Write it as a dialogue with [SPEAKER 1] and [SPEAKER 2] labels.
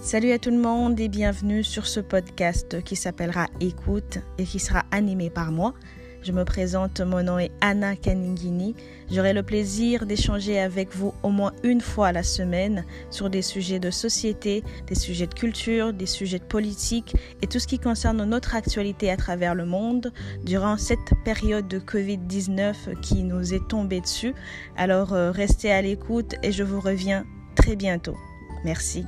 [SPEAKER 1] Salut à tout le monde et bienvenue sur ce podcast qui s'appellera Écoute et qui sera animé par moi. Je me présente, mon nom est Anna Kaningini. J'aurai le plaisir d'échanger avec vous au moins une fois la semaine sur des sujets de société, des sujets de culture, des sujets de politique et tout ce qui concerne notre actualité à travers le monde durant cette période de Covid-19 qui nous est tombée dessus. Alors euh, restez à l'écoute et je vous reviens très bientôt. Merci.